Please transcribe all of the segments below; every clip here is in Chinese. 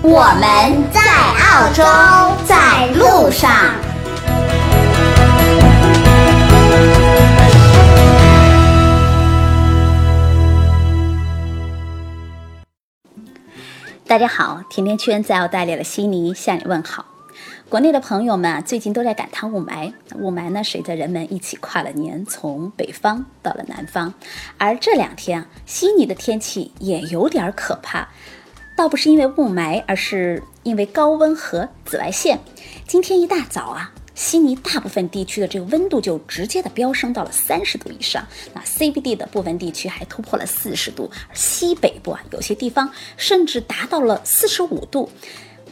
我们在澳洲，在路上。大家好，甜甜圈在澳大利亚的悉尼向你问好。国内的朋友们啊，最近都在感叹雾霾。雾霾呢，随着人们一起跨了年，从北方到了南方。而这两天，悉尼的天气也有点可怕，倒不是因为雾霾，而是因为高温和紫外线。今天一大早啊，悉尼大部分地区的这个温度就直接的飙升到了三十度以上。那 CBD 的部分地区还突破了四十度，西北部啊，有些地方甚至达到了四十五度。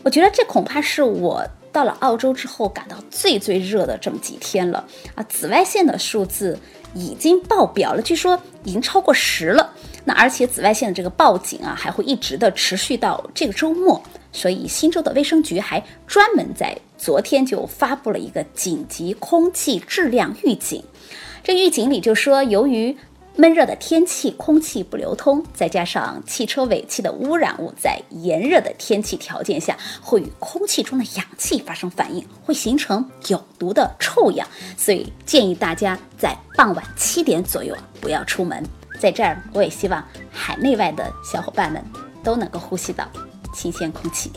我觉得这恐怕是我。到了澳洲之后，感到最最热的这么几天了啊！紫外线的数字已经爆表了，据说已经超过十了。那而且紫外线的这个报警啊，还会一直的持续到这个周末。所以新州的卫生局还专门在昨天就发布了一个紧急空气质量预警。这预警里就说，由于闷热的天气，空气不流通，再加上汽车尾气的污染物在炎热的天气条件下，会与空气中的氧气发生反应，会形成有毒的臭氧。所以建议大家在傍晚七点左右不要出门。在这儿，我也希望海内外的小伙伴们都能够呼吸到新鲜空气。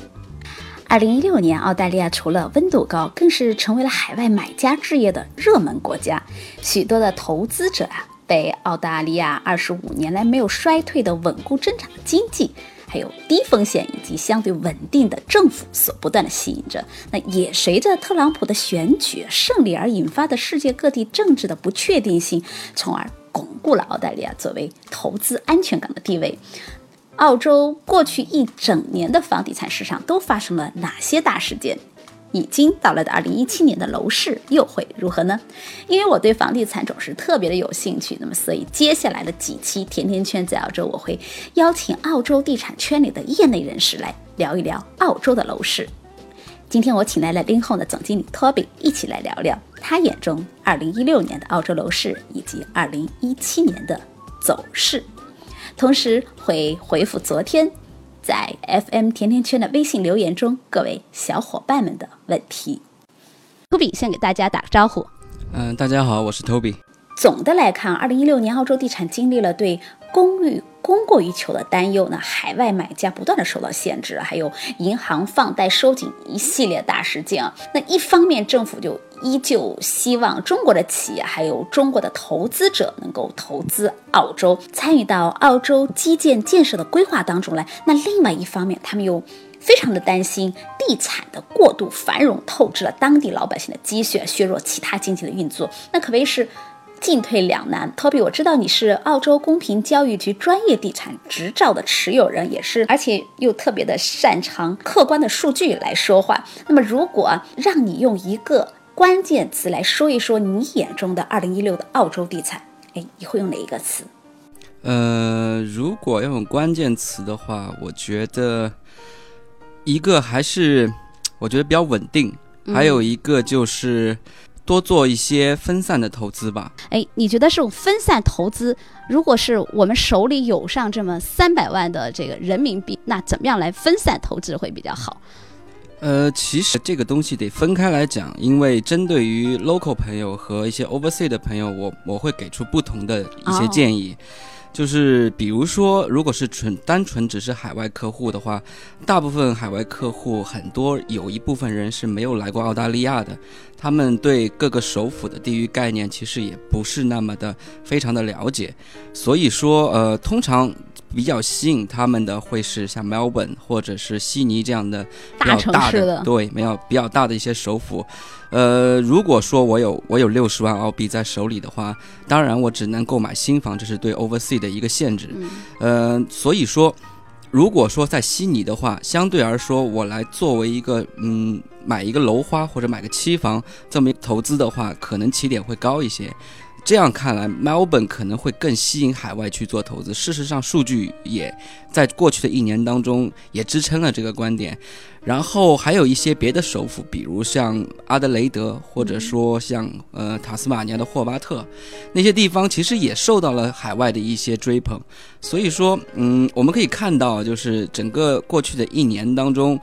二零一六年，澳大利亚除了温度高，更是成为了海外买家置业的热门国家，许多的投资者啊。被澳大利亚二十五年来没有衰退的稳固增长的经济，还有低风险以及相对稳定的政府所不断的吸引着。那也随着特朗普的选举胜利而引发的世界各地政治的不确定性，从而巩固了澳大利亚作为投资安全港的地位。澳洲过去一整年的房地产市场都发生了哪些大事件？已经到来的二零一七年的楼市又会如何呢？因为我对房地产总是特别的有兴趣，那么所以接下来的几期甜甜圈在澳洲，我会邀请澳洲地产圈里的业内人士来聊一聊澳洲的楼市。今天我请来了 l i n h o 的总经理 Toby 一起来聊聊他眼中二零一六年的澳洲楼市以及二零一七年的走势，同时会回复昨天。在 FM 甜甜圈的微信留言中，各位小伙伴们的问题，Toby 先给大家打个招呼。嗯，大家好，我是 Toby。总的来看，二零一六年澳洲地产经历了对公寓供过于求的担忧，那海外买家不断的受到限制，还有银行放贷收紧一系列大事件啊。那一方面，政府就依旧希望中国的企业还有中国的投资者能够投资澳洲，参与到澳洲基建建设的规划当中来。那另外一方面，他们又非常的担心地产的过度繁荣透支了当地老百姓的积蓄，削弱其他经济的运作，那可谓是。进退两难，Toby，我知道你是澳洲公平交易局专业地产执照的持有人，也是，而且又特别的擅长客观的数据来说话。那么，如果让你用一个关键词来说一说你眼中的二零一六的澳洲地产，哎，你会用哪一个词？呃，如果要用关键词的话，我觉得一个还是我觉得比较稳定，还有一个就是。多做一些分散的投资吧。哎，你觉得这种分散投资，如果是我们手里有上这么三百万的这个人民币，那怎么样来分散投资会比较好？呃，其实这个东西得分开来讲，因为针对于 local 朋友和一些 overseas 的朋友，我我会给出不同的一些建议。就是比如说，如果是纯单纯只是海外客户的话，大部分海外客户很多有一部分人是没有来过澳大利亚的，他们对各个首府的地域概念其实也不是那么的非常的了解，所以说呃，通常。比较吸引他们的会是像 Melbourne 或者是悉尼这样的比较大的，对，没有比较大的一些首府。呃，如果说我有我有六十万澳币在手里的话，当然我只能购买新房，这是对 Oversea 的一个限制。呃，所以说，如果说在悉尼的话，相对而说，我来作为一个嗯买一个楼花或者买个期房这么一投资的话，可能起点会高一些。这样看来，Melbourne 可能会更吸引海外去做投资。事实上，数据也在过去的一年当中也支撑了这个观点。然后还有一些别的首府，比如像阿德雷德，或者说像呃塔斯马尼亚的霍巴特，那些地方其实也受到了海外的一些追捧。所以说，嗯，我们可以看到，就是整个过去的一年当中。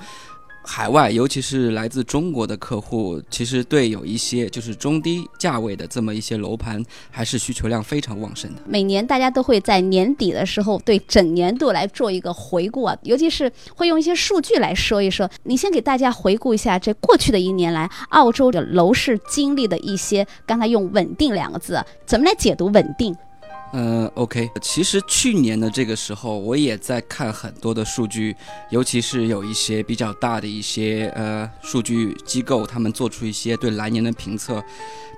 海外，尤其是来自中国的客户，其实对有一些就是中低价位的这么一些楼盘，还是需求量非常旺盛的。每年大家都会在年底的时候对整年度来做一个回顾啊，尤其是会用一些数据来说一说。你先给大家回顾一下这过去的一年来，澳洲的楼市经历的一些，刚才用“稳定”两个字，怎么来解读稳定？嗯，OK。其实去年的这个时候，我也在看很多的数据，尤其是有一些比较大的一些呃数据机构，他们做出一些对来年的评测，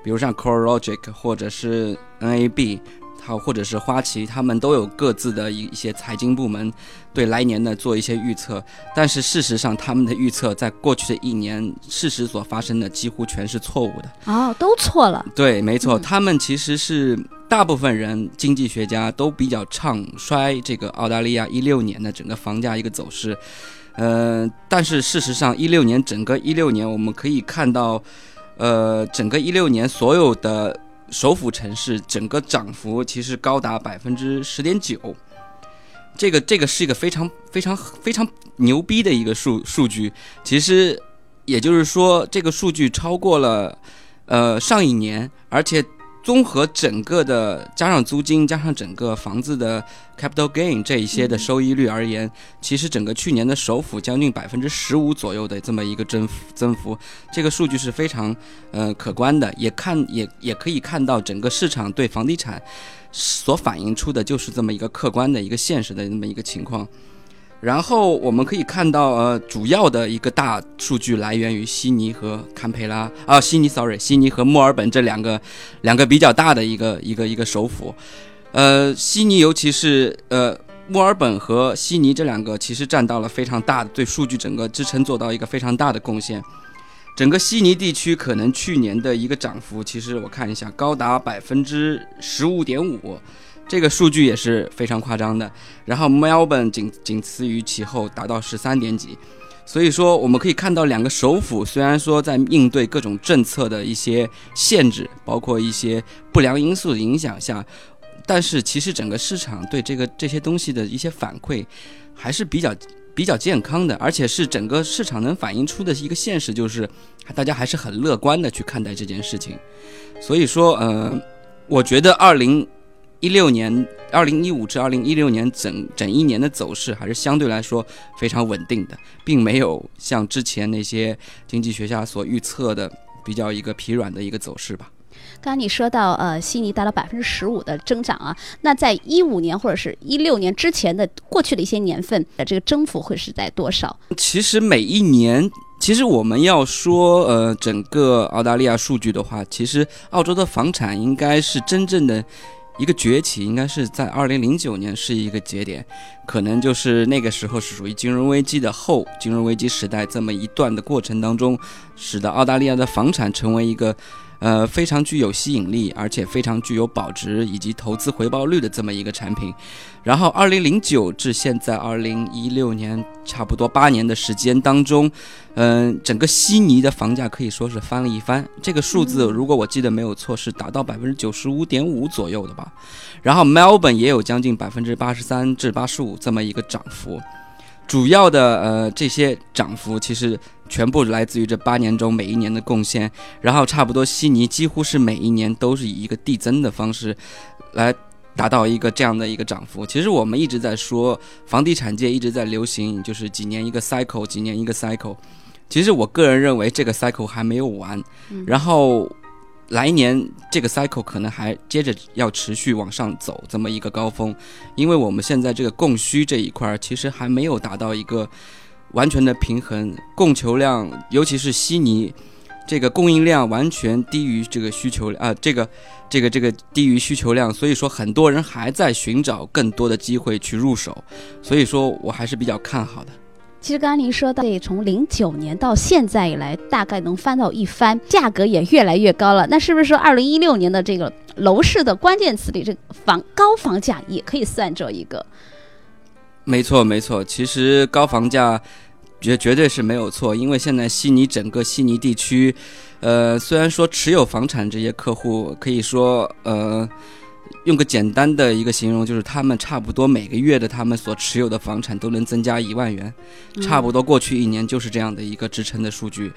比如像 CoreLogic 或者是 NAB。好，或者是花旗，他们都有各自的一一些财经部门，对来年的做一些预测。但是事实上，他们的预测在过去的一年，事实所发生的几乎全是错误的。哦，都错了。对，没错，他们其实是大部分人经济学家都比较唱衰这个澳大利亚一六年的整个房价一个走势。呃，但是事实上，一六年整个一六年，我们可以看到，呃，整个一六年所有的。首府城市整个涨幅其实高达百分之十点九，这个这个是一个非常非常非常牛逼的一个数数据。其实也就是说，这个数据超过了呃上一年，而且。综合整个的加上租金加上整个房子的 capital gain 这一些的收益率而言，其实整个去年的首府将近百分之十五左右的这么一个增幅增幅，这个数据是非常呃可观的，也看也也可以看到整个市场对房地产所反映出的就是这么一个客观的一个现实的那么一个情况。然后我们可以看到，呃，主要的一个大数据来源于悉尼和堪培拉啊，悉尼，sorry，悉尼和墨尔本这两个两个比较大的一个一个一个首府，呃，悉尼尤其是呃墨尔本和悉尼这两个其实占到了非常大的对数据整个支撑做到一个非常大的贡献，整个悉尼地区可能去年的一个涨幅，其实我看一下高达百分之十五点五。这个数据也是非常夸张的，然后 Melbourne 仅仅次于其后，达到十三点几。所以说，我们可以看到两个首府虽然说在应对各种政策的一些限制，包括一些不良因素的影响下，但是其实整个市场对这个这些东西的一些反馈还是比较比较健康的，而且是整个市场能反映出的一个现实，就是大家还是很乐观的去看待这件事情。所以说，呃，我觉得二零。一六年，二零一五至二零一六年整整一年的走势还是相对来说非常稳定的，并没有像之前那些经济学家所预测的比较一个疲软的一个走势吧。刚刚你说到，呃，悉尼达到百分之十五的增长啊，那在一五年或者是一六年之前的过去的一些年份的这个增幅会是在多少？其实每一年，其实我们要说，呃，整个澳大利亚数据的话，其实澳洲的房产应该是真正的。一个崛起应该是在二零零九年是一个节点，可能就是那个时候是属于金融危机的后金融危机时代这么一段的过程当中，使得澳大利亚的房产成为一个。呃，非常具有吸引力，而且非常具有保值以及投资回报率的这么一个产品。然后，二零零九至现在二零一六年，差不多八年的时间当中，嗯，整个悉尼的房价可以说是翻了一番。这个数字，如果我记得没有错，是达到百分之九十五点五左右的吧。然后，Melbourne 也有将近百分之八十三至八十五这么一个涨幅。主要的呃这些涨幅其实全部来自于这八年中每一年的贡献，然后差不多悉尼几乎是每一年都是以一个递增的方式来达到一个这样的一个涨幅。其实我们一直在说，房地产界一直在流行，就是几年一个 cycle，几年一个 cycle。其实我个人认为这个 cycle 还没有完，然后。来年这个 cycle 可能还接着要持续往上走这么一个高峰，因为我们现在这个供需这一块其实还没有达到一个完全的平衡，供求量尤其是悉尼这个供应量完全低于这个需求啊，这个这个这个低于需求量，所以说很多人还在寻找更多的机会去入手，所以说我还是比较看好的。其实刚刚您说到，从零九年到现在以来，大概能翻到一番，价格也越来越高了。那是不是说二零一六年的这个楼市的关键词里，这房高房价也可以算作一个？没错，没错。其实高房价绝绝对是没有错，因为现在悉尼整个悉尼地区，呃，虽然说持有房产这些客户可以说，呃。用个简单的一个形容，就是他们差不多每个月的他们所持有的房产都能增加一万元，差不多过去一年就是这样的一个支撑的数据。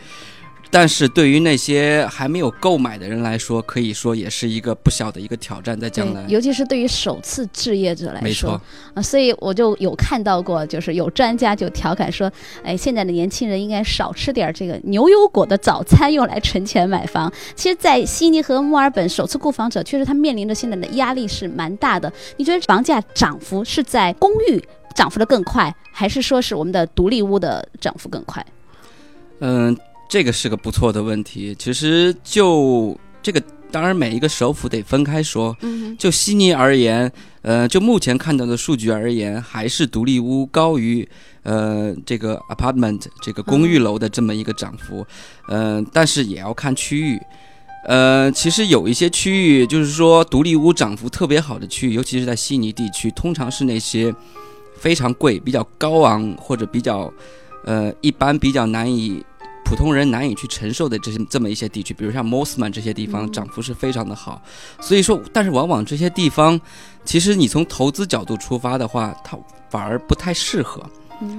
但是对于那些还没有购买的人来说，可以说也是一个不小的一个挑战，在将来，尤其是对于首次置业者来说，没错啊，所以我就有看到过，就是有专家就调侃说，哎，现在的年轻人应该少吃点这个牛油果的早餐，用来存钱买房。其实，在悉尼和墨尔本首次购房者，确实他面临着现在的压力是蛮大的。你觉得房价涨幅是在公寓涨幅的更快，还是说是我们的独立屋的涨幅更快？嗯。这个是个不错的问题。其实就这个，当然每一个首府得分开说。嗯。就悉尼而言，呃，就目前看到的数据而言，还是独立屋高于呃这个 apartment 这个公寓楼的这么一个涨幅。嗯。但是也要看区域。呃，其实有一些区域，就是说独立屋涨幅特别好的区域，尤其是在悉尼地区，通常是那些非常贵、比较高昂或者比较呃一般、比较难以。普通人难以去承受的这些这么一些地区，比如像 Mosman 这些地方，涨幅是非常的好。所以说，但是往往这些地方，其实你从投资角度出发的话，它反而不太适合。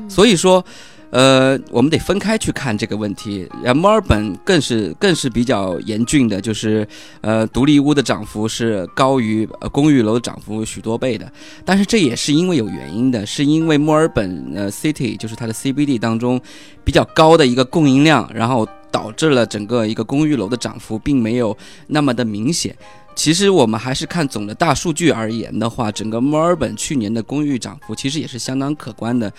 所以说。呃，我们得分开去看这个问题。呃，墨尔本更是更是比较严峻的，就是呃，独立屋的涨幅是高于呃公寓楼的涨幅许多倍的。但是这也是因为有原因的，是因为墨尔本呃 City 就是它的 CBD 当中比较高的一个供应量，然后导致了整个一个公寓楼的涨幅并没有那么的明显。其实我们还是看总的大数据而言的话，整个墨尔本去年的公寓涨幅其实也是相当可观的。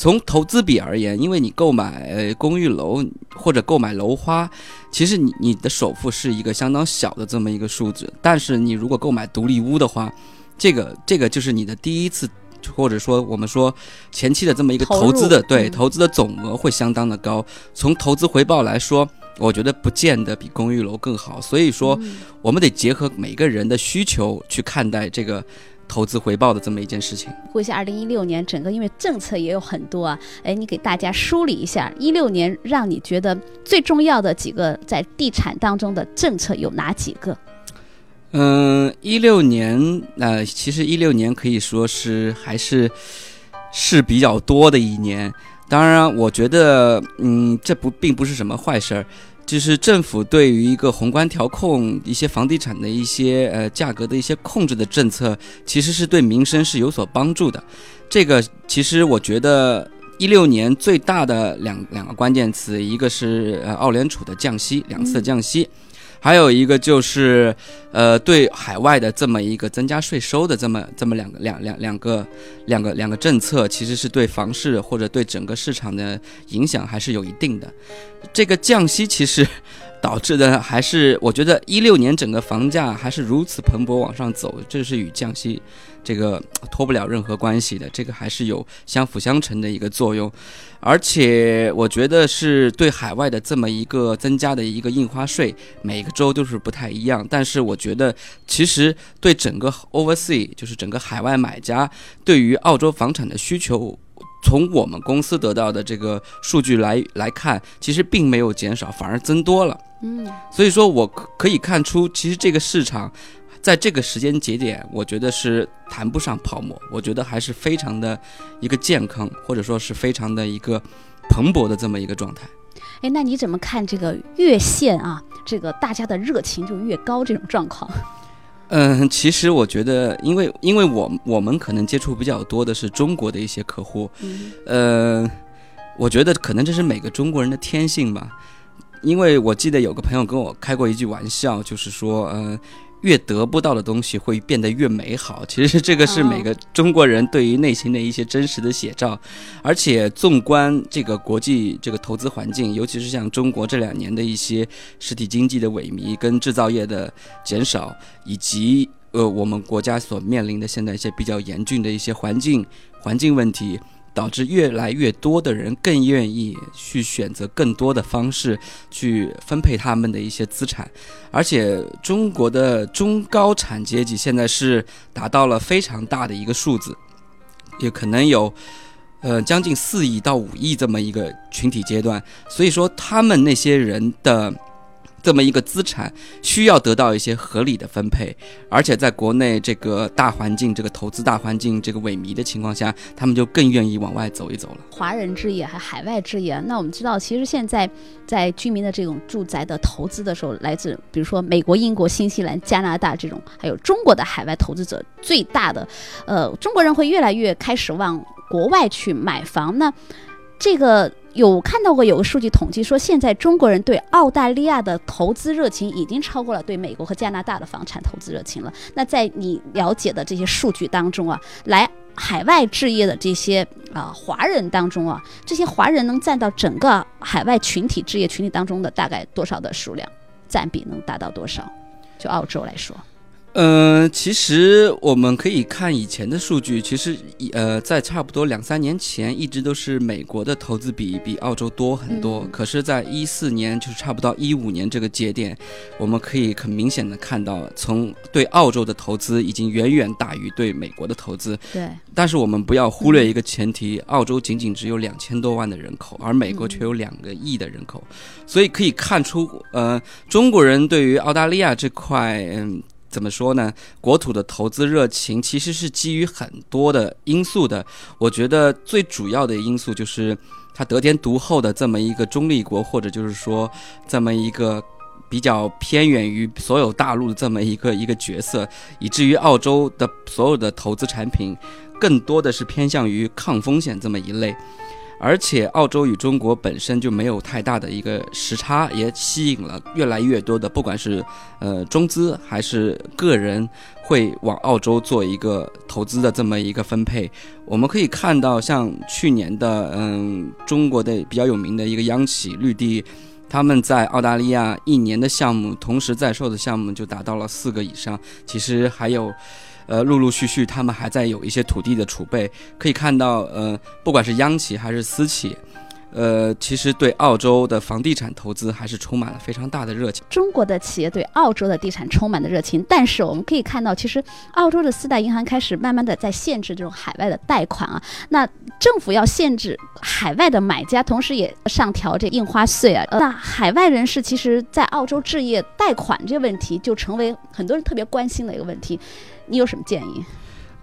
从投资比而言，因为你购买公寓楼或者购买楼花，其实你你的首付是一个相当小的这么一个数字。但是你如果购买独立屋的话，这个这个就是你的第一次，或者说我们说前期的这么一个投资的对投资的总额会相当的高。从投资回报来说，我觉得不见得比公寓楼更好。所以说，我们得结合每个人的需求去看待这个。投资回报的这么一件事情。估计二零一六年整个因为政策也有很多啊，哎，你给大家梳理一下，一六年让你觉得最重要的几个在地产当中的政策有哪几个？嗯，一六年，呃，其实一六年可以说是还是是比较多的一年。当然，我觉得，嗯，这不并不是什么坏事儿。就是政府对于一个宏观调控一些房地产的一些呃价格的一些控制的政策，其实是对民生是有所帮助的。这个其实我觉得一六年最大的两两个关键词，一个是呃澳联储的降息两次降息。还有一个就是，呃，对海外的这么一个增加税收的这么这么两个两两两个两个两个政策，其实是对房市或者对整个市场的影响还是有一定的。这个降息其实导致的还是，我觉得一六年整个房价还是如此蓬勃往上走，这是与降息。这个脱不了任何关系的，这个还是有相辅相成的一个作用，而且我觉得是对海外的这么一个增加的一个印花税，每个州都是不太一样，但是我觉得其实对整个 oversea 就是整个海外买家对于澳洲房产的需求，从我们公司得到的这个数据来来看，其实并没有减少，反而增多了。嗯，所以说我可以看出，其实这个市场。在这个时间节点，我觉得是谈不上泡沫，我觉得还是非常的一个健康，或者说是非常的一个蓬勃的这么一个状态。哎，那你怎么看这个越线啊？这个大家的热情就越高这种状况？嗯，其实我觉得，因为因为我我们可能接触比较多的是中国的一些客户，呃，我觉得可能这是每个中国人的天性吧。因为我记得有个朋友跟我开过一句玩笑，就是说，呃。越得不到的东西会变得越美好。其实这个是每个中国人对于内心的一些真实的写照。而且纵观这个国际这个投资环境，尤其是像中国这两年的一些实体经济的萎靡跟制造业的减少，以及呃我们国家所面临的现在一些比较严峻的一些环境环境问题。导致越来越多的人更愿意去选择更多的方式去分配他们的一些资产，而且中国的中高产阶级现在是达到了非常大的一个数字，也可能有，呃，将近四亿到五亿这么一个群体阶段，所以说他们那些人的。这么一个资产需要得到一些合理的分配，而且在国内这个大环境、这个投资大环境这个萎靡的情况下，他们就更愿意往外走一走了。华人置业还海外置业，那我们知道，其实现在在居民的这种住宅的投资的时候，来自比如说美国、英国、新西兰、加拿大这种，还有中国的海外投资者最大的，呃，中国人会越来越开始往国外去买房呢。这个。有看到过有个数据统计说，现在中国人对澳大利亚的投资热情已经超过了对美国和加拿大的房产投资热情了。那在你了解的这些数据当中啊，来海外置业的这些啊华人当中啊，这些华人能占到整个海外群体置业群体当中的大概多少的数量？占比能达到多少？就澳洲来说。嗯，其实我们可以看以前的数据，其实呃，在差不多两三年前，一直都是美国的投资比比澳洲多很多。可是，在一四年，就是差不多一五年这个节点，我们可以很明显的看到，从对澳洲的投资已经远远大于对美国的投资。对。但是我们不要忽略一个前提，澳洲仅仅只有两千多万的人口，而美国却有两个亿的人口，所以可以看出，呃，中国人对于澳大利亚这块，嗯。怎么说呢？国土的投资热情其实是基于很多的因素的。我觉得最主要的因素就是它得天独厚的这么一个中立国，或者就是说这么一个比较偏远于所有大陆的这么一个一个角色，以至于澳洲的所有的投资产品更多的是偏向于抗风险这么一类。而且澳洲与中国本身就没有太大的一个时差，也吸引了越来越多的，不管是呃中资还是个人，会往澳洲做一个投资的这么一个分配。我们可以看到，像去年的嗯中国的比较有名的一个央企绿地，他们在澳大利亚一年的项目，同时在售的项目就达到了四个以上。其实还有。呃，陆陆续续，他们还在有一些土地的储备，可以看到，呃，不管是央企还是私企。呃，其实对澳洲的房地产投资还是充满了非常大的热情。中国的企业对澳洲的地产充满了热情，但是我们可以看到，其实澳洲的四大银行开始慢慢的在限制这种海外的贷款啊。那政府要限制海外的买家，同时也上调这印花税啊。那海外人士其实，在澳洲置业贷款这个问题，就成为很多人特别关心的一个问题。你有什么建议？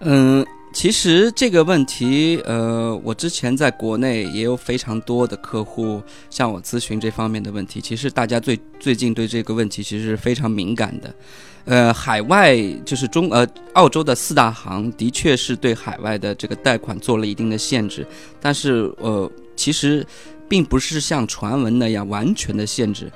嗯。其实这个问题，呃，我之前在国内也有非常多的客户向我咨询这方面的问题。其实大家最最近对这个问题其实是非常敏感的，呃，海外就是中呃澳洲的四大行的确是对海外的这个贷款做了一定的限制，但是呃，其实并不是像传闻那样完全的限制。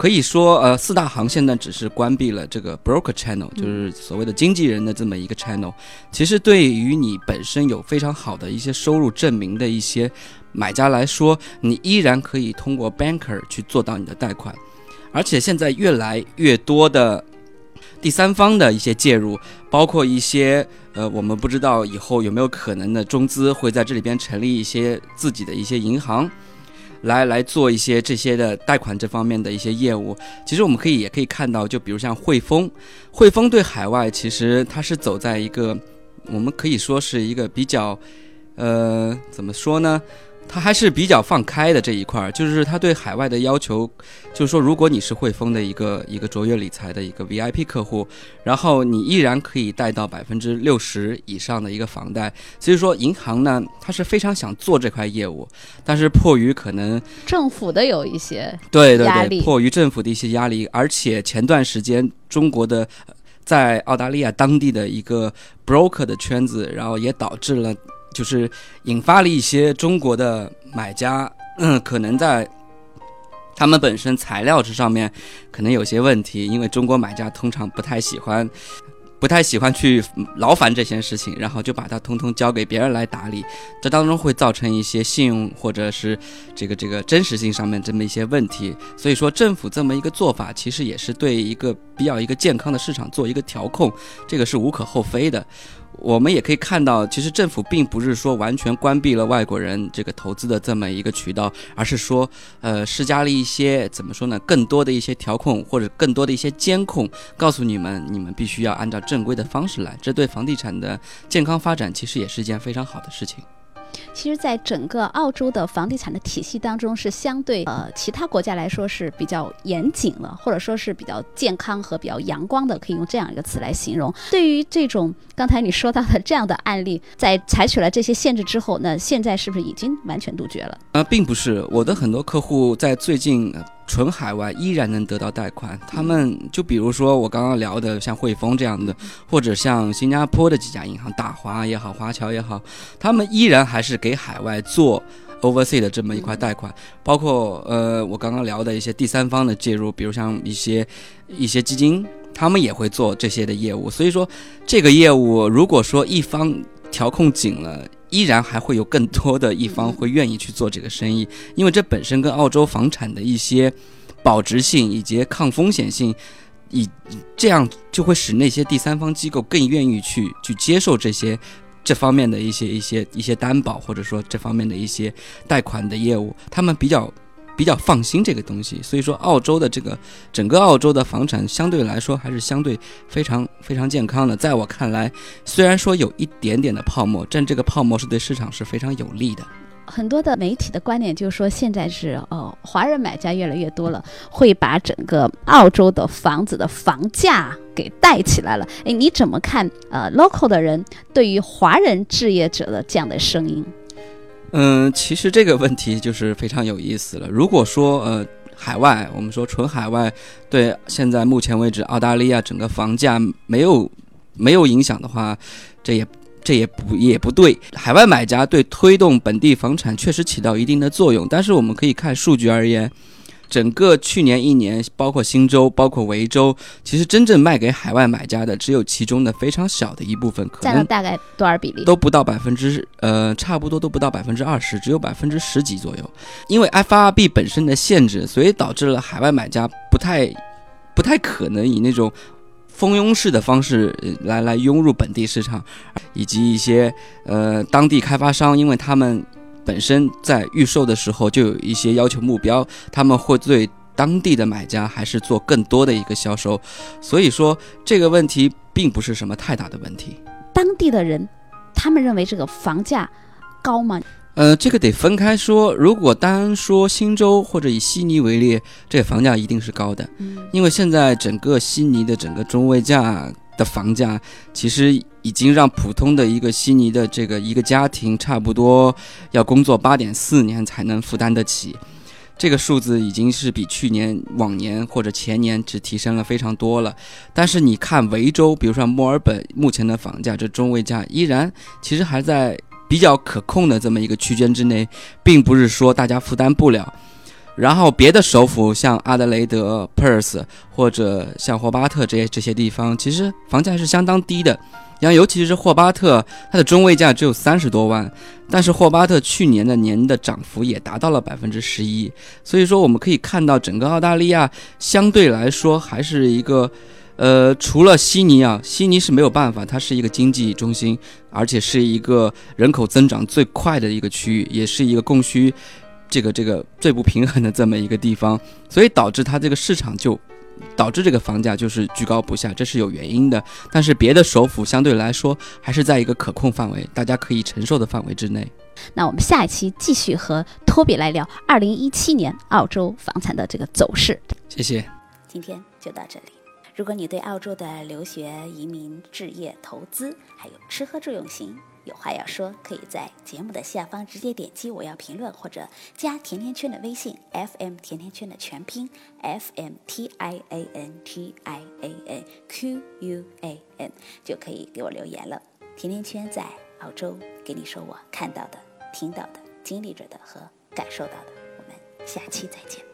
可以说，呃，四大行现在只是关闭了这个 broker channel，就是所谓的经纪人的这么一个 channel。其实对于你本身有非常好的一些收入证明的一些买家来说，你依然可以通过 banker 去做到你的贷款。而且现在越来越多的第三方的一些介入，包括一些呃，我们不知道以后有没有可能的中资会在这里边成立一些自己的一些银行。来来做一些这些的贷款这方面的一些业务，其实我们可以也可以看到，就比如像汇丰，汇丰对海外其实它是走在一个，我们可以说是一个比较，呃，怎么说呢？他还是比较放开的这一块儿，就是他对海外的要求，就是说，如果你是汇丰的一个一个卓越理财的一个 VIP 客户，然后你依然可以贷到百分之六十以上的一个房贷。所以说，银行呢，他是非常想做这块业务，但是迫于可能政府的有一些对对对，迫于政府的一些压力，而且前段时间中国的在澳大利亚当地的一个 broker 的圈子，然后也导致了。就是引发了一些中国的买家，嗯，可能在他们本身材料这上面可能有些问题，因为中国买家通常不太喜欢。不太喜欢去劳烦这些事情，然后就把它通通交给别人来打理，这当中会造成一些信用或者是这个这个真实性上面这么一些问题。所以说，政府这么一个做法，其实也是对一个比较一个健康的市场做一个调控，这个是无可厚非的。我们也可以看到，其实政府并不是说完全关闭了外国人这个投资的这么一个渠道，而是说，呃，施加了一些怎么说呢，更多的一些调控或者更多的一些监控，告诉你们，你们必须要按照正规的方式来，这对房地产的健康发展其实也是一件非常好的事情。其实，在整个澳洲的房地产的体系当中，是相对呃其他国家来说是比较严谨了，或者说是比较健康和比较阳光的，可以用这样一个词来形容。对于这种刚才你说到的这样的案例，在采取了这些限制之后，那现在是不是已经完全杜绝了？呃，并不是，我的很多客户在最近。纯海外依然能得到贷款，他们就比如说我刚刚聊的像汇丰这样的，或者像新加坡的几家银行，大华也好，华侨也好，他们依然还是给海外做 oversea 的这么一块贷款，包括呃我刚刚聊的一些第三方的介入，比如像一些一些基金，他们也会做这些的业务。所以说这个业务如果说一方调控紧了。依然还会有更多的一方会愿意去做这个生意，因为这本身跟澳洲房产的一些保值性以及抗风险性，以这样就会使那些第三方机构更愿意去去接受这些这方面的一些一些一些担保，或者说这方面的一些贷款的业务，他们比较。比较放心这个东西，所以说澳洲的这个整个澳洲的房产相对来说还是相对非常非常健康的。在我看来，虽然说有一点点的泡沫，但这个泡沫是对市场是非常有利的。很多的媒体的观点就是说，现在是哦，华人买家越来越多了，会把整个澳洲的房子的房价给带起来了。哎，你怎么看？呃，local 的人对于华人置业者的这样的声音？嗯，其实这个问题就是非常有意思了。如果说呃，海外我们说纯海外对现在目前为止澳大利亚整个房价没有没有影响的话，这也这也不也不对。海外买家对推动本地房产确实起到一定的作用，但是我们可以看数据而言。整个去年一年，包括新州、包括维州，其实真正卖给海外买家的只有其中的非常小的一部分，可能大概多少比例？都不到百分之呃，差不多都不到百分之二十，只有百分之十几左右。因为 FRB 本身的限制，所以导致了海外买家不太不太可能以那种蜂拥式的方式来来涌入本地市场，以及一些呃当地开发商，因为他们。本身在预售的时候就有一些要求目标，他们会对当地的买家还是做更多的一个销售，所以说这个问题并不是什么太大的问题。当地的人，他们认为这个房价高吗？呃，这个得分开说。如果单说新州或者以悉尼为例，这个房价一定是高的，因为现在整个悉尼的整个中位价。的房价其实已经让普通的一个悉尼的这个一个家庭差不多要工作八点四年才能负担得起，这个数字已经是比去年往年或者前年只提升了非常多了。但是你看维州，比如说墨尔本目前的房价，这中位价依然其实还在比较可控的这么一个区间之内，并不是说大家负担不了。然后别的首府像阿德雷德、Perth 或者像霍巴特这些这些地方，其实房价是相当低的。然后尤其是霍巴特，它的中位价只有三十多万，但是霍巴特去年的年的涨幅也达到了百分之十一。所以说我们可以看到，整个澳大利亚相对来说还是一个，呃，除了悉尼啊，悉尼是没有办法，它是一个经济中心，而且是一个人口增长最快的一个区域，也是一个供需。这个这个最不平衡的这么一个地方，所以导致它这个市场就导致这个房价就是居高不下，这是有原因的。但是别的首府相对来说还是在一个可控范围，大家可以承受的范围之内。那我们下一期继续和托比来聊二零一七年澳洲房产的这个走势。谢谢，今天就到这里。如果你对澳洲的留学、移民、置业、投资，还有吃喝住用行。有话要说，可以在节目的下方直接点击“我要评论”，或者加甜甜圈的微信 “FM 甜甜圈”的全拼 “FM T I A N T I A N Q U A N”，就可以给我留言了。甜甜圈在澳洲给你说我看到的、听到的、经历着的和感受到的。我们下期再见。